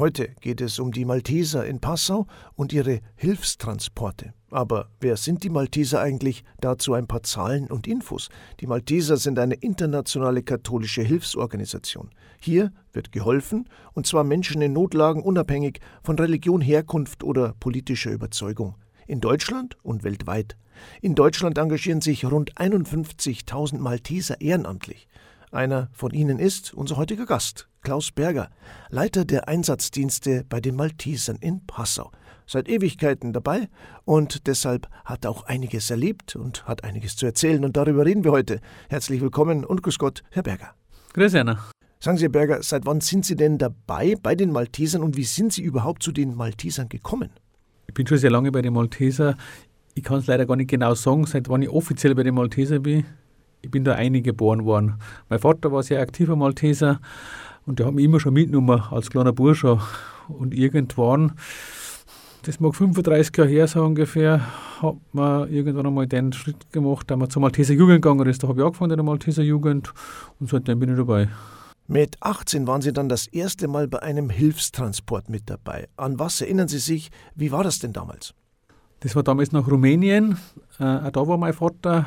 Heute geht es um die Malteser in Passau und ihre Hilfstransporte. Aber wer sind die Malteser eigentlich? Dazu ein paar Zahlen und Infos. Die Malteser sind eine internationale katholische Hilfsorganisation. Hier wird geholfen, und zwar Menschen in Notlagen unabhängig von Religion, Herkunft oder politischer Überzeugung. In Deutschland und weltweit. In Deutschland engagieren sich rund 51.000 Malteser ehrenamtlich. Einer von ihnen ist unser heutiger Gast, Klaus Berger, Leiter der Einsatzdienste bei den Maltesern in Passau. Seit Ewigkeiten dabei und deshalb hat er auch einiges erlebt und hat einiges zu erzählen und darüber reden wir heute. Herzlich willkommen und grüß Gott, Herr Berger. Grüß Anna. Sagen Sie, Herr Berger, seit wann sind Sie denn dabei bei den Maltesern und wie sind Sie überhaupt zu den Maltesern gekommen? Ich bin schon sehr lange bei den Maltesern. Ich kann es leider gar nicht genau sagen, seit wann ich offiziell bei den Maltesern bin ich bin da eingeboren worden. Mein Vater war sehr aktiver Malteser und der hat mich immer schon mitgenommen als kleiner Bursche. Und irgendwann, das mag 35 Jahre her so ungefähr, hat man irgendwann einmal den Schritt gemacht, da man zur Malteser Jugend gegangen ist. Da habe ich angefangen in der Malteser Jugend und seitdem bin ich dabei. Mit 18 waren Sie dann das erste Mal bei einem Hilfstransport mit dabei. An was erinnern Sie sich? Wie war das denn damals? Das war damals nach Rumänien. Äh, auch da war mein Vater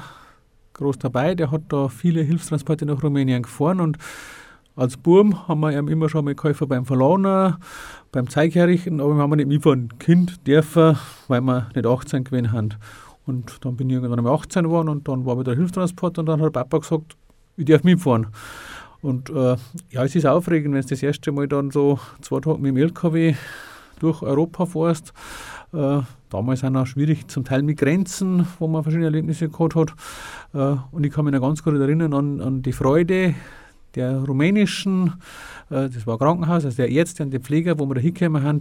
groß dabei. Der hat da viele Hilfstransporte nach Rumänien gefahren und als Burm haben wir ihm immer schon mal geholfen beim Verlauner, beim Zeigherrichten, aber wir haben nicht mitfahren Kind dürfen, weil wir nicht 18 gewesen haben. Und dann bin ich irgendwann mal 18 geworden und dann war wieder Hilfstransport und dann hat Papa gesagt, ich darf mitfahren. Und äh, ja, es ist aufregend, wenn du das erste Mal dann so zwei Tage mit dem LKW durch Europa fährst. Äh, damals auch schwierig, zum Teil mit Grenzen, wo man verschiedene Erlebnisse gehabt hat. Äh, und ich kann mich noch ganz gut erinnern an, an die Freude der rumänischen, äh, das war Krankenhaus, also der Ärzte und die Pfleger, wo wir da hingekommen haben,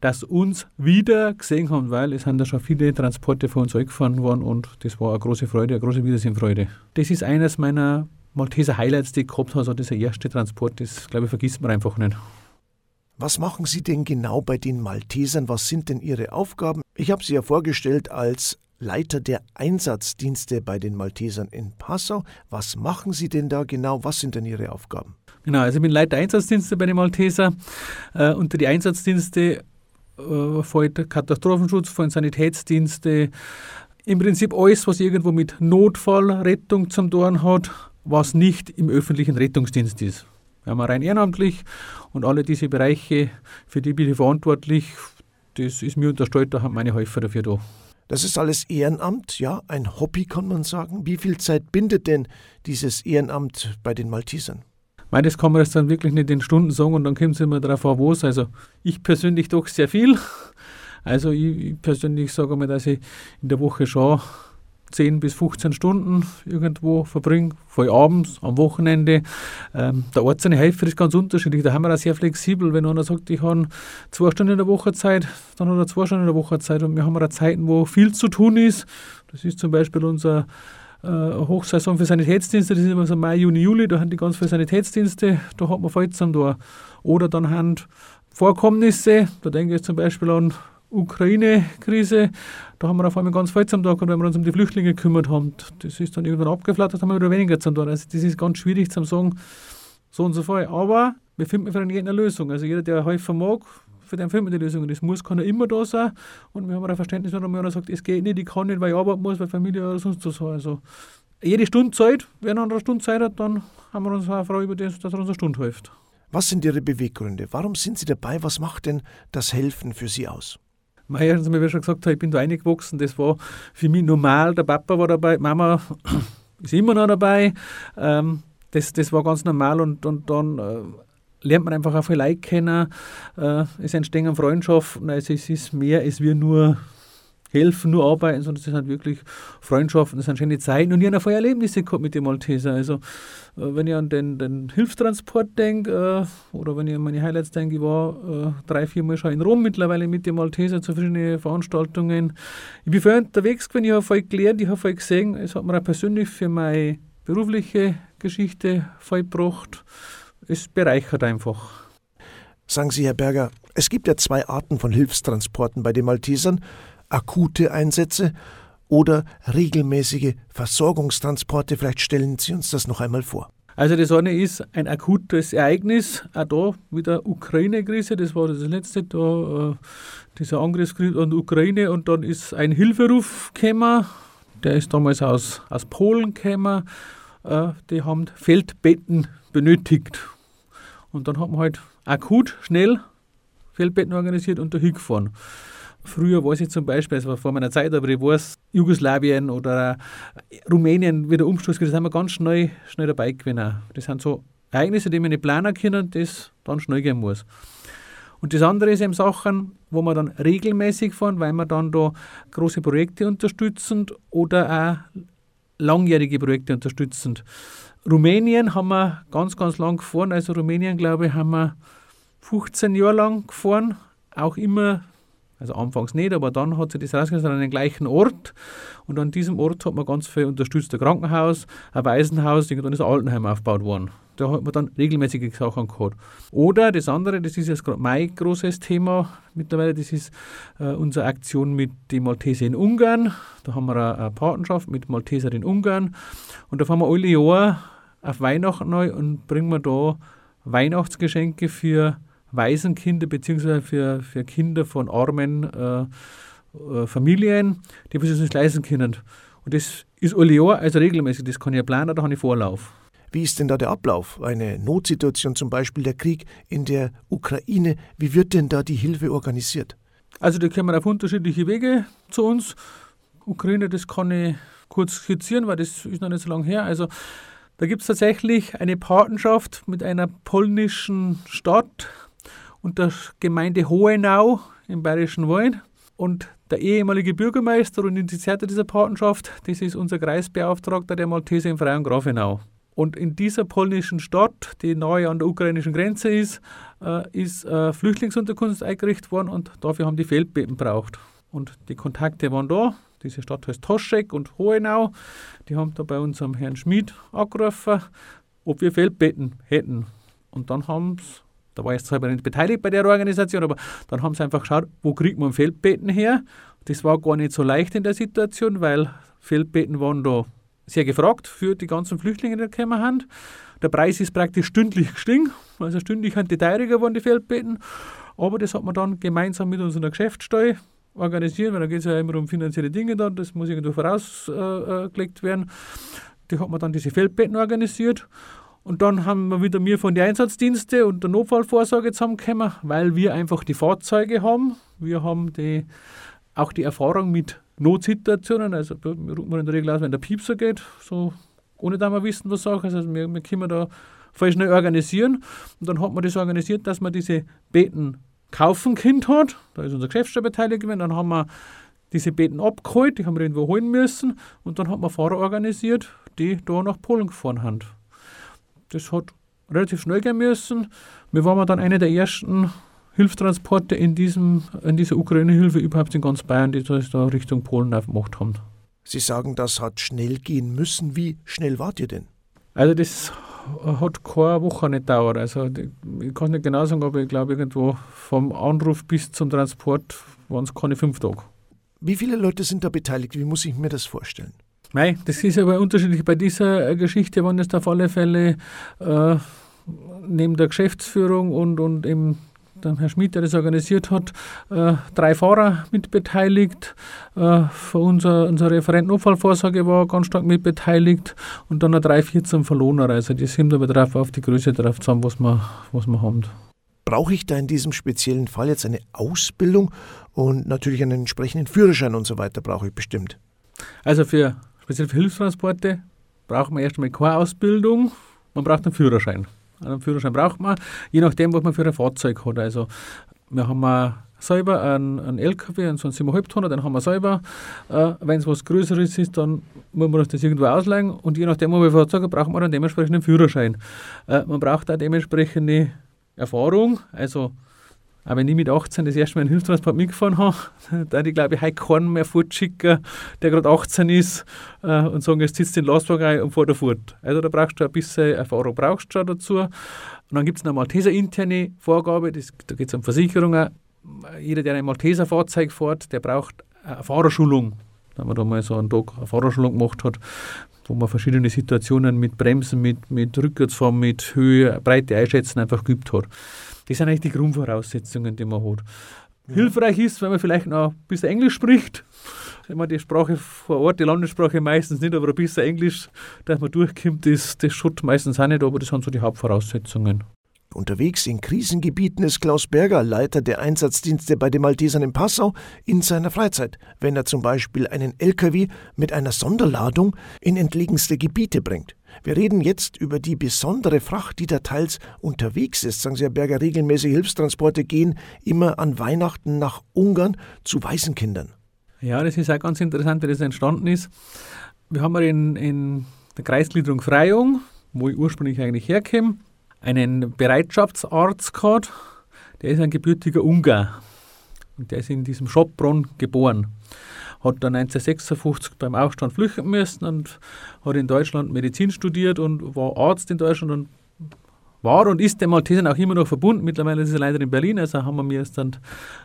dass uns wieder gesehen haben, weil es sind da schon viele Transporte von uns angefahren worden und das war eine große Freude, eine große Wiedersehenfreude. Das ist eines meiner Malteser Highlights, die ich gehabt habe, also dieser erste Transport, das glaube ich vergisst man einfach nicht. Was machen Sie denn genau bei den Maltesern? Was sind denn Ihre Aufgaben? Ich habe Sie ja vorgestellt als Leiter der Einsatzdienste bei den Maltesern in Passau. Was machen Sie denn da genau? Was sind denn Ihre Aufgaben? Genau, also ich bin Leiter Einsatzdienste bei den Malteser. Äh, unter die Einsatzdienste äh, fällt Katastrophenschutz, fallen Sanitätsdienste, im Prinzip alles, was irgendwo mit Notfallrettung zum tun hat, was nicht im öffentlichen Rettungsdienst ist. Wir haben rein ehrenamtlich und alle diese Bereiche, für die bin ich verantwortlich, das ist mir unterstellt, da haben meine Helfer dafür da. Das ist alles Ehrenamt, ja, ein Hobby kann man sagen. Wie viel Zeit bindet denn dieses Ehrenamt bei den Maltesern? Weil das kann man jetzt dann wirklich nicht in Stunden sagen und dann kommt es immer darauf an, wo es. Also ich persönlich doch sehr viel. Also ich, ich persönlich sage mal, dass ich in der Woche schon 10 bis 15 Stunden irgendwo verbringe, vor abends, am Wochenende. Ähm, der einzelne Helfer ist ganz unterschiedlich. Da haben wir auch sehr flexibel. Wenn einer sagt, ich habe zwei Stunden in der Woche Zeit, dann hat er zwei Stunden in der Woche Zeit. Und wir haben auch Zeiten, wo viel zu tun ist. Das ist zum Beispiel unser äh, Hochsaison für Sanitätsdienste. Das ist immer so Mai, Juni, Juli. Da haben die ganz viele Sanitätsdienste. Da hat man Vollzeit da. Oder dann haben Vorkommnisse. Da denke ich zum Beispiel an Ukraine-Krise, da haben wir auf einmal ganz viel zum Tag und wenn wir uns um die Flüchtlinge gekümmert haben, das ist dann irgendwann abgeflattert, haben wir wieder weniger zum tun. Also das ist ganz schwierig zu sagen, so und so viel. Aber wir finden für jeden eine Lösung. Also jeder, der helfen mag, für den finden wir die Lösung. Das muss kann immer da sein. Und wir haben ein Verständnis, wenn einer sagt, es geht nicht, ich kann nicht, weil ich arbeiten muss, weil Familie oder sonst was. Also jede Stunde Zeit, wenn einer eine Stunde Zeit hat, dann haben wir uns auch froh über das, dass er uns eine Stunde hilft. Was sind Ihre Beweggründe? Warum sind Sie dabei? Was macht denn das Helfen für Sie aus? Erstens, wie ich schon gesagt ich bin da reingewachsen. Das war für mich normal. Der Papa war dabei, Mama ist immer noch dabei. Ähm, das, das war ganz normal und, und dann äh, lernt man einfach auch viel Leute kennen. Äh, es entstehen Freundschaften. Also es ist mehr, als wir nur helfen, nur arbeiten, sondern es sind wirklich Freundschaften, es sind schöne Zeiten und ich habe vorher Erlebnisse gehabt mit den Malteser. Also, äh, wenn ich an den, den Hilfstransport denke äh, oder wenn ich an meine Highlights denke, ich war äh, drei, vier Mal schon in Rom mittlerweile mit den Malteser zu verschiedenen Veranstaltungen. Ich bin vorher unterwegs gewesen, ich habe viel gelernt, ich habe viel gesehen. Es hat mir auch persönlich für meine berufliche Geschichte viel gebracht. Es bereichert einfach. Sagen Sie, Herr Berger, es gibt ja zwei Arten von Hilfstransporten bei den Maltesern akute Einsätze oder regelmäßige Versorgungstransporte. Vielleicht stellen Sie uns das noch einmal vor. Also das eine ist ein akutes Ereignis, auch da wieder Ukraine-Krise, das war das letzte, da, äh, dieser Angriffskrieg an die Ukraine und dann ist ein Hilferuf gekommen, der ist damals aus, aus Polen gekommen, äh, die haben Feldbetten benötigt. Und dann hat man halt akut, schnell Feldbetten organisiert und da hingefahren. Früher war ich zum Beispiel, das war vor meiner Zeit, aber ich weiß, Jugoslawien oder Rumänien wieder Umsturz, das haben wir ganz schnell, schnell dabei gewinnen. Das sind so Ereignisse, die man nicht planen können, das dann schnell gehen muss. Und das andere ist eben Sachen, wo wir dann regelmäßig fahren, weil wir dann da große Projekte unterstützen oder auch langjährige Projekte unterstützen. Rumänien haben wir ganz, ganz lang gefahren. Also Rumänien, glaube ich, haben wir 15 Jahre lang gefahren. Auch immer also anfangs nicht, aber dann hat sich das rausgesetzt an den gleichen Ort. Und an diesem Ort hat man ganz viel unterstützt. Ein Krankenhaus, ein Waisenhaus, irgendwann ist ein Altenheim aufgebaut worden. Da hat man dann regelmäßige Sachen gehabt. Oder das andere, das ist jetzt gerade mein großes Thema mittlerweile, das ist äh, unsere Aktion mit den Malteser in Ungarn. Da haben wir eine, eine Partnerschaft mit Malteser in Ungarn. Und da fahren wir alle Jahre auf Weihnachten neu und bringen wir da Weihnachtsgeschenke für Waisenkinder bzw. Für, für Kinder von armen äh, äh, Familien, die sich das nicht leisten können. Und das ist alle Jahr, also regelmäßig, das kann ich planen, da habe ich Vorlauf. Wie ist denn da der Ablauf? Eine Notsituation, zum Beispiel der Krieg in der Ukraine, wie wird denn da die Hilfe organisiert? Also da kommen auf unterschiedliche Wege zu uns. Ukraine, das kann ich kurz skizzieren, weil das ist noch nicht so lange her. Also da gibt es tatsächlich eine Patenschaft mit einer polnischen Stadt, und der Gemeinde Hohenau im Bayerischen Wald. Und der ehemalige Bürgermeister und Initiator dieser Patenschaft, das ist unser Kreisbeauftragter der Malteser in Frei und Grafenau. Und in dieser polnischen Stadt, die nahe an der ukrainischen Grenze ist, äh, ist äh, Flüchtlingsunterkunft eingerichtet worden und dafür haben die Feldbeben braucht. Und die Kontakte waren da. Diese Stadt heißt Toschek und Hohenau. Die haben da bei unserem Herrn Schmid angerufen, ob wir Feldbetten hätten. Und dann haben sie da war ich selber nicht beteiligt bei der Organisation, aber dann haben sie einfach geschaut, wo kriegt man Feldbetten her. Das war gar nicht so leicht in der Situation, weil Feldbetten waren da sehr gefragt für die ganzen Flüchtlinge, die gekommen haben. Der Preis ist praktisch stündlich gestiegen, also stündlich sind die teurer geworden, die Feldbetten. Aber das hat man dann gemeinsam mit unserer Geschäftssteuer organisiert, weil da geht es ja immer um finanzielle Dinge dann, das muss irgendwo vorausgelegt äh, werden. Die hat man dann diese Feldbetten organisiert und dann haben wir wieder mir von den Einsatzdiensten und der Notfallvorsorge zusammengekommen, weil wir einfach die Fahrzeuge haben. Wir haben die, auch die Erfahrung mit Notsituationen. Also wir rufen in der Regel aus, wenn der Piepser geht, so ohne dass wir wissen, was Sache ist. Also wir, wir können da voll schnell organisieren. Und dann hat man das organisiert, dass man diese Betten kaufen Kind hat. Da ist unser Geschäftsstelle beteiligt gewesen. Dann haben wir diese Betten abgeholt, die haben wir irgendwo holen müssen. Und dann hat man Fahrer organisiert, die da nach Polen gefahren haben. Das hat relativ schnell gehen müssen. Wir waren dann eine der ersten Hilfstransporte in, diesem, in dieser Ukraine-Hilfe überhaupt in ganz Bayern, die das da Richtung Polen aufgemacht haben. Sie sagen, das hat schnell gehen müssen. Wie schnell wart ihr denn? Also das hat keine Woche nicht gedauert. Also ich kann nicht genau sagen, aber ich glaube irgendwo vom Anruf bis zum Transport waren es keine fünf Tage. Wie viele Leute sind da beteiligt? Wie muss ich mir das vorstellen? Mei, das ist aber unterschiedlich. Bei dieser äh, Geschichte waren es auf alle Fälle äh, neben der Geschäftsführung und, und eben der Herr Schmidt, der das organisiert hat, äh, drei Fahrer mitbeteiligt. Äh, unser, unser Referent Notfallvorsorge war ganz stark mitbeteiligt und dann noch drei, 14 Verlohner. Also die sind aber drauf auf die Größe drauf zusammen, was wir, was wir haben. Brauche ich da in diesem speziellen Fall jetzt eine Ausbildung und natürlich einen entsprechenden Führerschein und so weiter brauche ich bestimmt? Also für Speziell für Hilfstransporte braucht man erstmal keine Ausbildung, man braucht einen Führerschein. Einen Führerschein braucht man, je nachdem, was man für ein Fahrzeug hat. Also wir haben selber einen, einen LKW, einen so einen 7,5 Tonner, den haben wir selber. Äh, Wenn es was Größeres ist, dann muss man das irgendwo ausleihen und je nachdem, wo wir Fahrzeug haben, braucht man dann dementsprechend einen Führerschein. Äh, man braucht auch dementsprechende Erfahrung, also auch wenn ich mit 18 das erste Mal einen Hilfstransport mitgefahren habe, da ich glaube ich heute keinen mehr fortschicken, der gerade 18 ist äh, und sagen, jetzt sitzt den Lastwagen ein und fährt er fort. Also da brauchst du ein bisschen Erfahrung brauchst du dazu. Und dann gibt es eine Malteser interne Vorgabe, das, da geht es um Versicherungen. Jeder, der ein Malteser Fahrzeug fährt, der braucht eine Fahrerschulung. Da haben wir da mal so einen Tag eine Fahrerschulung gemacht hat. wo man verschiedene Situationen mit Bremsen, mit, mit Rückwärtsfahren, mit Höhe, Breite einschätzen einfach geübt hat. Das sind eigentlich die Grundvoraussetzungen, die man hat. Ja. Hilfreich ist, wenn man vielleicht noch ein bisschen Englisch spricht. Wenn man die Sprache vor Ort, die Landessprache meistens nicht, aber ein bisschen Englisch, dass man durchkommt, das, das schaut meistens auch nicht, aber das sind so die Hauptvoraussetzungen. Unterwegs in Krisengebieten ist Klaus Berger Leiter der Einsatzdienste bei den Maltesern in Passau in seiner Freizeit, wenn er zum Beispiel einen LKW mit einer Sonderladung in entlegenste Gebiete bringt. Wir reden jetzt über die besondere Fracht, die da teils unterwegs ist. Sagen Sie, Herr Berger, regelmäßige Hilfstransporte gehen immer an Weihnachten nach Ungarn zu Waisenkindern. Ja, das ist auch ganz interessant, wie das entstanden ist. Wir haben in, in der Kreisgliederung Freyung, wo ich ursprünglich eigentlich herkomme, einen Bereitschaftsarzt gehabt, der ist ein gebürtiger Ungar. Und der ist in diesem Schopbronn geboren. Hat dann 1956 beim Aufstand flüchten müssen und hat in Deutschland Medizin studiert und war Arzt in Deutschland und war und ist dem Maltesern auch immer noch verbunden. Mittlerweile ist er leider in Berlin, also haben wir es dann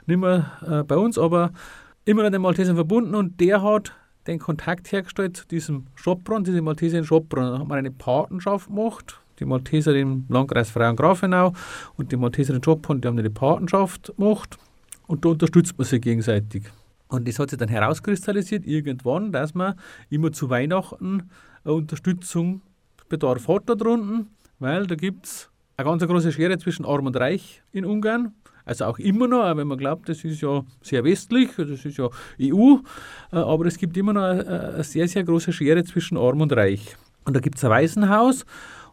nicht mehr äh, bei uns, aber immer noch dem Maltesern verbunden und der hat den Kontakt hergestellt zu diesem Schopbronn, diesem Maltesern Schopbronn. Da hat man eine Patenschaft gemacht die Malteser im Landkreis Freien-Grafenau und die Malteser in Jophund, die haben eine Patenschaft gemacht und da unterstützt man sich gegenseitig. Und das hat sich dann herauskristallisiert irgendwann, dass man immer zu Weihnachten Unterstützung Bedarf hat da drunten, weil da gibt es eine ganz große Schere zwischen Arm und Reich in Ungarn. Also auch immer noch, wenn man glaubt, das ist ja sehr westlich, das ist ja EU, äh, aber es gibt immer noch eine sehr, sehr große Schere zwischen Arm und Reich. Und da gibt es ein Waisenhaus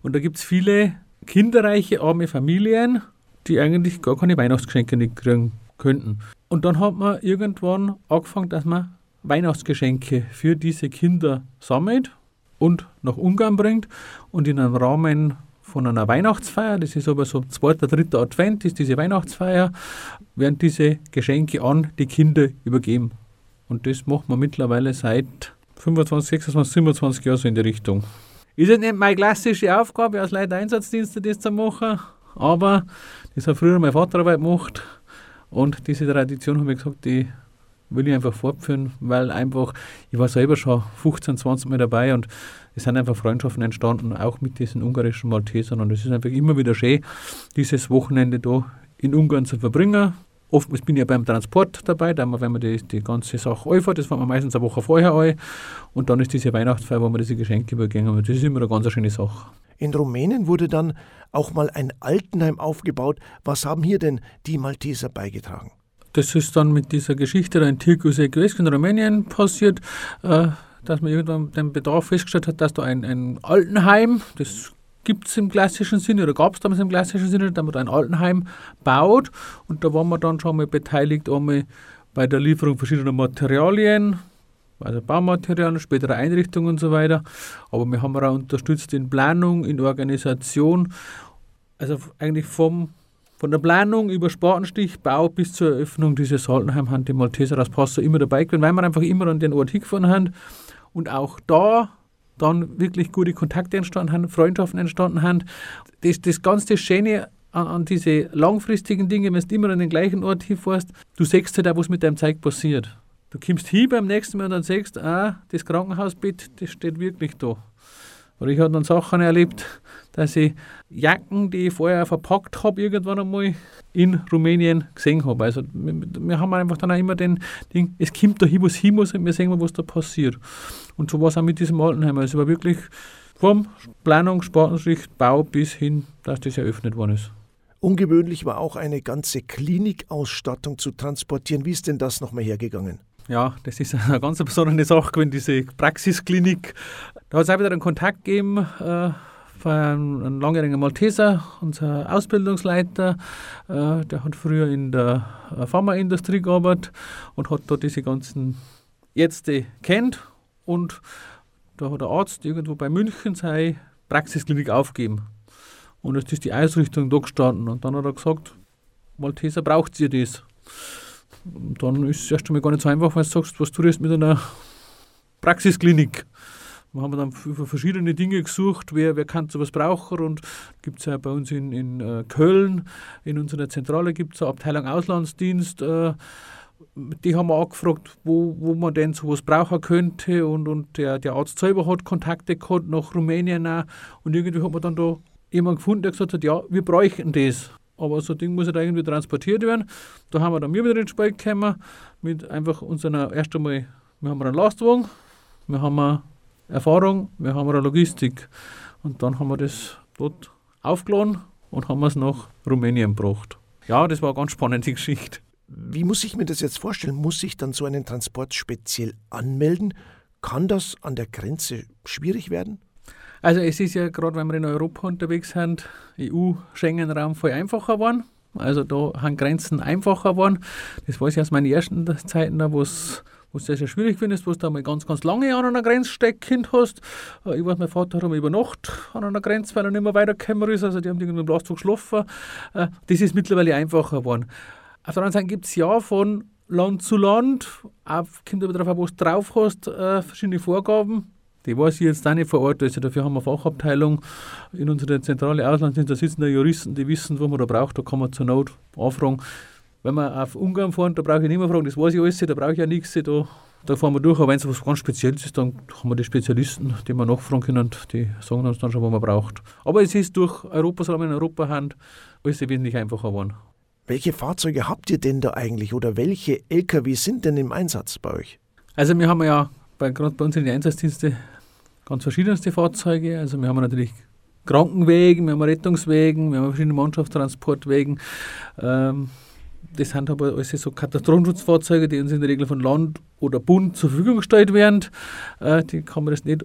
und da gibt es viele kinderreiche, arme Familien, die eigentlich gar keine Weihnachtsgeschenke nicht kriegen könnten. Und dann hat man irgendwann angefangen, dass man Weihnachtsgeschenke für diese Kinder sammelt und nach Ungarn bringt und in einem Rahmen von einer Weihnachtsfeier, das ist aber so zweiter, dritter Advent, ist diese Weihnachtsfeier, werden diese Geschenke an die Kinder übergeben. Und das macht man mittlerweile seit 25, 26, 27 Jahren so in die Richtung. Ist jetzt nicht meine klassische Aufgabe als Leiter Einsatzdienste, das zu machen, aber das hat früher mein Vater Arbeit gemacht und diese Tradition, habe ich gesagt, die will ich einfach fortführen, weil einfach, ich war selber schon 15, 20 Mal dabei und es sind einfach Freundschaften entstanden, auch mit diesen ungarischen Maltesern und es ist einfach immer wieder schön, dieses Wochenende da in Ungarn zu verbringen, Oftmals bin ich ja beim Transport dabei, da wenn man die, die ganze Sache einfährt, das fängt man meistens eine Woche vorher ein. Und dann ist diese Weihnachtsfeier, wo man diese Geschenke übergehen. Und das ist immer eine ganz schöne Sache. In Rumänien wurde dann auch mal ein Altenheim aufgebaut. Was haben hier denn die Malteser beigetragen? Das ist dann mit dieser Geschichte in Tirkus in Rumänien passiert, äh, dass man irgendwann den Bedarf festgestellt hat, dass da ein, ein Altenheim, das gibt es im klassischen Sinne oder gab es damals im klassischen Sinne, da man ein Altenheim baut und da waren wir dann schon mal beteiligt einmal bei der Lieferung verschiedener Materialien, also Baumaterialien, spätere Einrichtungen und so weiter. Aber wir haben auch unterstützt in Planung, in Organisation, also eigentlich vom von der Planung über Spatenstich, Bau bis zur Eröffnung dieses Altenheim haben die Malteser aus Passau immer dabei gewesen, weil wir einfach immer an den Ort hingefahren haben. Und auch da dann wirklich gute Kontakte entstanden haben, Freundschaften entstanden haben. Das, das ganze Schöne an, an diese langfristigen Dinge, wenn du immer an den gleichen Ort hinfährst, du siehst halt auch, was mit deinem Zeug passiert. Du kommst hin beim nächsten Mal und dann sagst, ah, das Krankenhausbett, das steht wirklich da. Oder ich habe dann Sachen erlebt, dass ich Jacken, die ich vorher verpackt habe, irgendwann einmal in Rumänien gesehen habe. Also wir, wir haben einfach dann auch immer den Ding, es kommt da hin, was hin muss und wir sehen mal, was da passiert. Und so war es auch mit diesem Altenheim. Also es war wirklich vom Planung, Spartenschicht, Bau bis hin, dass das eröffnet worden ist. Ungewöhnlich war auch eine ganze Klinikausstattung zu transportieren. Wie ist denn das nochmal hergegangen? Ja, das ist eine ganz besondere Sache gewesen, diese Praxisklinik. Da hat es auch wieder einen Kontakt gegeben äh, von einem langjährigen Malteser, unser Ausbildungsleiter. Äh, der hat früher in der äh, Pharmaindustrie gearbeitet und hat da diese ganzen Ärzte kennt. Und da hat der Arzt irgendwo bei München seine Praxisklinik aufgegeben. Und jetzt ist die Ausrichtung da gestanden. Und dann hat er gesagt, Malteser braucht ihr das dann ist es erst einmal gar nicht so einfach, wenn du sagst, was tust du mit einer Praxisklinik. Wir haben dann für verschiedene Dinge gesucht, wer, wer kann sowas brauchen und gibt es ja bei uns in, in äh, Köln, in unserer Zentrale gibt es eine Abteilung Auslandsdienst, äh, die haben wir angefragt, wo, wo man denn sowas brauchen könnte und, und der, der Arzt selber hat Kontakte gehabt nach Rumänien auch und irgendwie hat man dann da jemand gefunden, der gesagt hat, ja, wir bräuchten das. Aber so ein Ding muss halt irgendwie transportiert werden. Da haben wir dann wir wieder ins Spiel gekommen mit einfach unserer, erst einmal, wir haben einen Lastwagen, wir haben eine Erfahrung, wir haben eine Logistik und dann haben wir das dort aufgeladen und haben es nach Rumänien gebracht. Ja, das war eine ganz spannende Geschichte. Wie muss ich mir das jetzt vorstellen? Muss ich dann so einen Transport speziell anmelden? Kann das an der Grenze schwierig werden? Also es ist ja gerade, wenn wir in Europa unterwegs sind, EU-Schengen-Raum voll einfacher geworden. Also da haben Grenzen einfacher geworden. Das weiß ich aus meinen ersten Zeiten, wo es sehr, sehr schwierig findest, wo du da mal ganz, ganz lange an einer Grenze steckend hast. Äh, ich weiß, mein Vater hat einmal über Nacht an einer Grenze, weil er nicht mehr weitergekommen ist. Also die haben irgendwie im Blastzug geschlafen. Äh, das ist mittlerweile einfacher geworden. Auf der anderen Seite gibt es ja von Land zu Land, auch, kommt aber darauf an, was du drauf hast, äh, verschiedene Vorgaben. Die weiß ich jetzt auch nicht vor Ort. Also dafür haben wir Fachabteilung in unserer zentrale Auslandsdienst. Da sitzen da Juristen, die wissen, was man da braucht. Da kann man zur Not anfragen. Wenn wir auf Ungarn fahren, da brauche ich nicht mehr fragen, das weiß ich alles, da brauche ich ja nichts. Da, da fahren wir durch. Aber wenn es was ganz Spezielles ist, dann haben wir die Spezialisten, die wir nachfragen können und die sagen uns dann schon, was man braucht. Aber es ist durch Europa, solange wir in Europa haben, alles wesentlich einfacher geworden. Welche Fahrzeuge habt ihr denn da eigentlich oder welche Lkw sind denn im Einsatz bei euch? Also wir haben ja bei, gerade bei uns in den Einsatzdiensten ganz verschiedenste Fahrzeuge. Also wir haben natürlich Krankenwegen, wir haben Rettungswegen, wir haben verschiedene Mannschaftstransportwegen. Ähm, das sind aber alles so Katastrophenschutzfahrzeuge, die uns in der Regel von Land oder Bund zur Verfügung gestellt werden. Äh, die kann man das nicht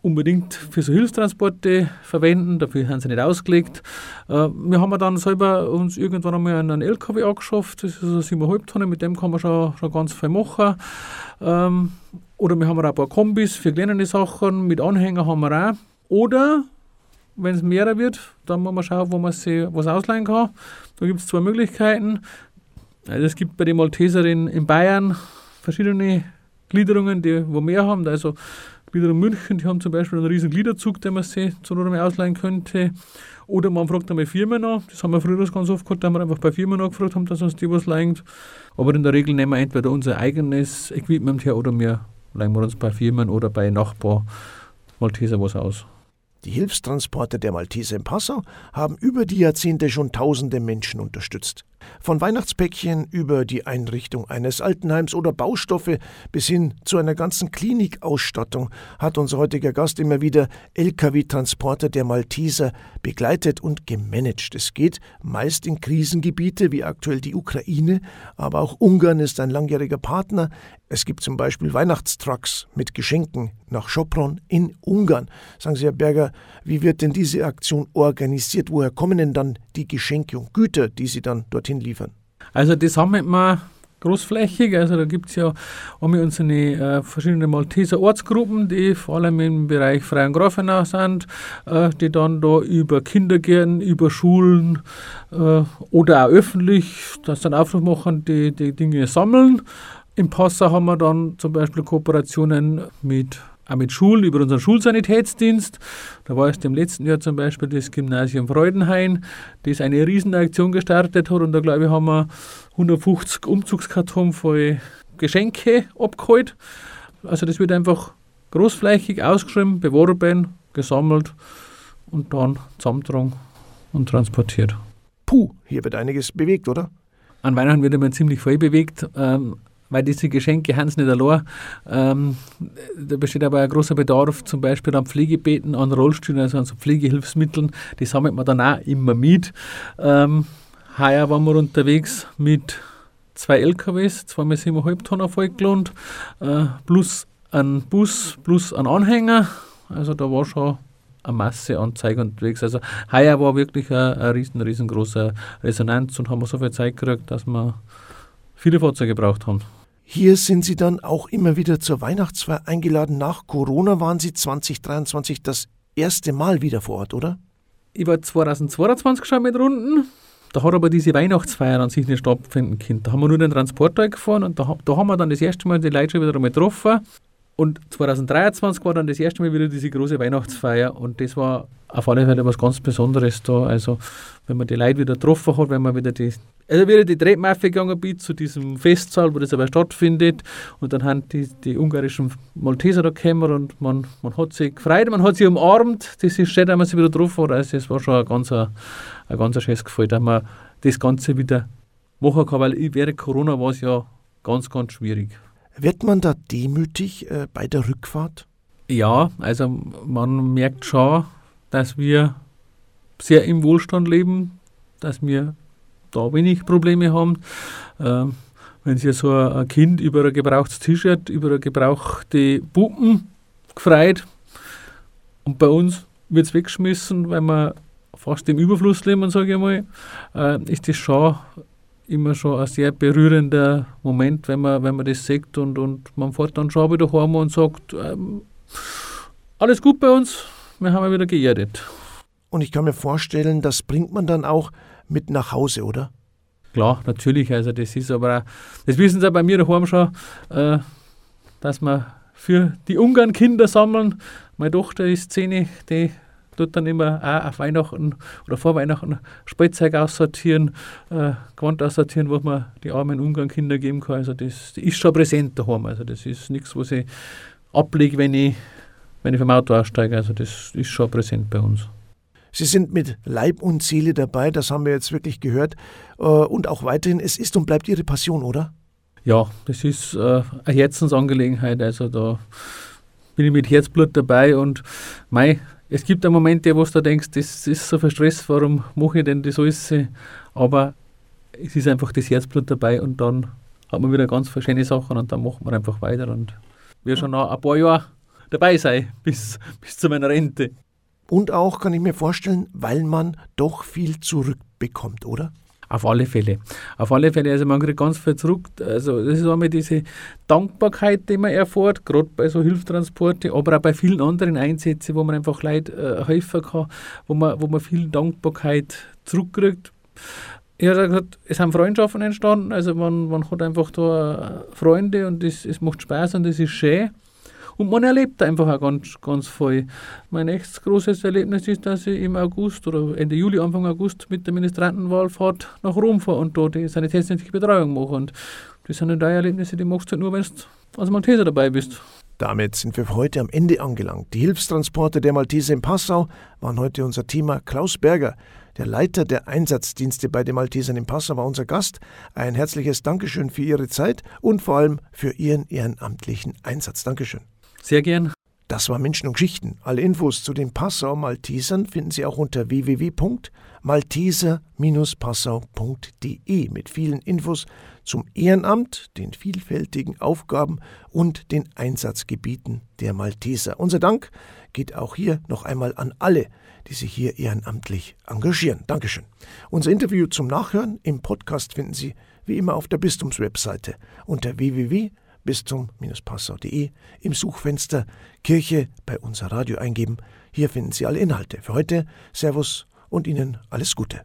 unbedingt für so Hilfstransporte verwenden, dafür haben sie nicht ausgelegt. Äh, wir haben dann selber uns irgendwann einmal einen LKW angeschafft, das ist so 7,5 Tonnen, mit dem kann man schon, schon ganz viel machen. Ähm, oder wir haben auch ein paar Kombis für kleinere Sachen, mit Anhänger haben wir auch. Oder wenn es mehr wird, dann muss man schauen, wo man sich was ausleihen kann. Da gibt es zwei Möglichkeiten. Also es gibt bei den Malteserinnen in Bayern verschiedene Gliederungen, die wo mehr haben. Also Wiederum München, die haben zum Beispiel einen riesen Gliederzug, den man sich zur Not ausleihen könnte. Oder man fragt einmal Firmen an. Das haben wir früher ganz oft gehabt, da haben wir einfach bei Firmen angefragt haben, dass uns die was leihen. Aber in der Regel nehmen wir entweder unser eigenes Equipment her oder wir leihen wir uns bei Firmen oder bei Nachbar Malteser was aus. Die Hilfstransporte der Malteser in Passau haben über die Jahrzehnte schon tausende Menschen unterstützt. Von Weihnachtspäckchen über die Einrichtung eines Altenheims oder Baustoffe bis hin zu einer ganzen Klinikausstattung hat unser heutiger Gast immer wieder Lkw-Transporter der Malteser begleitet und gemanagt. Es geht meist in Krisengebiete wie aktuell die Ukraine, aber auch Ungarn ist ein langjähriger Partner. Es gibt zum Beispiel Weihnachtstrucks mit Geschenken nach Sopron in Ungarn. Sagen Sie, Herr Berger, wie wird denn diese Aktion organisiert? Woher kommen denn dann die Geschenke und Güter, die Sie dann dorthin liefern? Also das haben wir großflächig. Also da gibt es ja haben wir unsere äh, verschiedenen Malteser Ortsgruppen, die vor allem im Bereich Freien Grafenau sind, äh, die dann da über Kindergärten, über Schulen äh, oder auch öffentlich das dann Aufruf machen, die, die Dinge sammeln. Im Passau haben wir dann zum Beispiel Kooperationen mit auch mit Schulen über unseren Schulsanitätsdienst. Da war es im letzten Jahr zum Beispiel das Gymnasium Freudenhain, das eine Riesenaktion gestartet hat und da glaube ich haben wir 150 Umzugskarton voll Geschenke abgeholt. Also das wird einfach großflächig ausgeschrieben, beworben, gesammelt und dann zusammengetragen und transportiert. Puh, hier wird einiges bewegt, oder? An Weihnachten wird immer ziemlich voll bewegt. Ähm, weil diese Geschenke haben es nicht allein. Ähm, da besteht aber ein großer Bedarf, zum Beispiel an Pflegebetten, an Rollstühlen, also an so Pflegehilfsmitteln. Die sammelt man dann auch immer mit. Ähm, heuer waren wir unterwegs mit zwei LKWs, zweimal 7,5 Tonnen vollgelohnt, äh, plus ein Bus, plus ein Anhänger. Also da war schon eine Masse an Zeug unterwegs. Also heuer war wirklich ein, ein riesen, riesengroßer Resonanz und haben wir so viel Zeit gekriegt, dass wir viele Fahrzeuge gebraucht haben. Hier sind Sie dann auch immer wieder zur Weihnachtsfeier eingeladen. Nach Corona waren Sie 2023 das erste Mal wieder vor Ort, oder? Ich war 2022 schon mit Runden. Da hat aber diese Weihnachtsfeier an sich nicht stattfinden können. Da haben wir nur den Transportteil gefahren und da, da haben wir dann das erste Mal die Leute schon wieder getroffen. Und 2023 war dann das erste Mal wieder diese große Weihnachtsfeier und das war auf alle Fälle was ganz Besonderes da. Also, wenn man die Leute wieder getroffen hat, wenn man wieder die, also wieder die Treppen aufgegangen bin zu diesem Festsaal, wo das aber stattfindet und dann haben die, die ungarischen Malteser da gekommen und man, man hat sich gefreut, man hat sich umarmt. Das ist schön, dass man sich wieder getroffen hat. Also, es war schon ein ganz, ein ganz schönes Gefühl, dass man das Ganze wieder machen kann, weil während Corona war es ja ganz, ganz schwierig. Wird man da demütig äh, bei der Rückfahrt? Ja, also man merkt schon, dass wir sehr im Wohlstand leben, dass wir da wenig Probleme haben. Ähm, wenn sich so ein Kind über ein gebrauchtes T-Shirt, über eine gebrauchte Puppen gefreut und bei uns wird es weggeschmissen, weil wir fast im Überfluss leben, sage ich mal, äh, ist das schon immer schon ein sehr berührender Moment, wenn man, wenn man das sieht und, und man fährt dann schon wieder heim und sagt, ähm, alles gut bei uns, wir haben wieder geerdet. Und ich kann mir vorstellen, das bringt man dann auch mit nach Hause, oder? Klar, natürlich. Also das ist aber, auch, das wissen sie auch bei mir daheim schon, äh, dass wir für die Ungarn-Kinder sammeln. Meine Tochter ist Szene, die tut dann immer auch auf Weihnachten oder vor Weihnachten Spielzeug aussortieren, äh, Gewand aussortieren, was man die armen Ungarn-Kinder geben kann. Also das, das, ist schon präsent daheim. Also das ist nichts, was ich ablege, wenn ich, wenn ich vom Auto aussteige. Also das ist schon präsent bei uns. Sie sind mit Leib und Seele dabei, das haben wir jetzt wirklich gehört. Äh, und auch weiterhin, es ist und bleibt Ihre Passion, oder? Ja, das ist äh, eine Herzensangelegenheit. Also da bin ich mit Herzblut dabei und mei, es gibt Momente, wo du denkst, das ist so viel Stress, warum mache ich denn das alles? Aber es ist einfach das Herzblut dabei und dann hat man wieder ganz verschiedene Sachen und dann macht man einfach weiter und wir schon noch ein paar Jahre dabei sein, bis, bis zu meiner Rente. Und auch, kann ich mir vorstellen, weil man doch viel zurückbekommt, oder? Auf alle Fälle. Auf alle Fälle. Also man kriegt ganz viel zurück. Also das ist einmal diese Dankbarkeit, die man erfährt, gerade bei so Hilfstransporten, aber auch bei vielen anderen Einsätzen, wo man einfach Leute äh, helfen kann, wo man, wo man viel Dankbarkeit zurückkriegt. Ich habe gesagt, es sind Freundschaften entstanden, also man, man hat einfach da äh, Freunde und es, es macht Spaß und es ist schön. Und man erlebt einfach auch ganz, ganz viel. Mein nächstes großes Erlebnis ist, dass ich im August oder Ende Juli, Anfang August mit der Ministrantenwahlfahrt nach Rom fahre und dort die sanitätsdienstliche Betreuung mache. Und das sind drei Erlebnisse, die machst du halt nur, wenn du als Malteser dabei bist. Damit sind wir für heute am Ende angelangt. Die Hilfstransporte der Malteser in Passau waren heute unser Thema. Klaus Berger, der Leiter der Einsatzdienste bei den Maltesern in Passau, war unser Gast. Ein herzliches Dankeschön für Ihre Zeit und vor allem für Ihren ehrenamtlichen Einsatz. Dankeschön. Sehr gern. Das war Menschen und Geschichten. Alle Infos zu den Passau Maltesern finden Sie auch unter www.malteser-passau.de mit vielen Infos zum Ehrenamt, den vielfältigen Aufgaben und den Einsatzgebieten der Malteser. Unser Dank geht auch hier noch einmal an alle, die sich hier ehrenamtlich engagieren. Dankeschön. Unser Interview zum Nachhören im Podcast finden Sie wie immer auf der Bistumswebseite unter www bistum-passau.de im Suchfenster Kirche bei unser Radio eingeben. Hier finden Sie alle Inhalte. Für heute Servus und Ihnen alles Gute.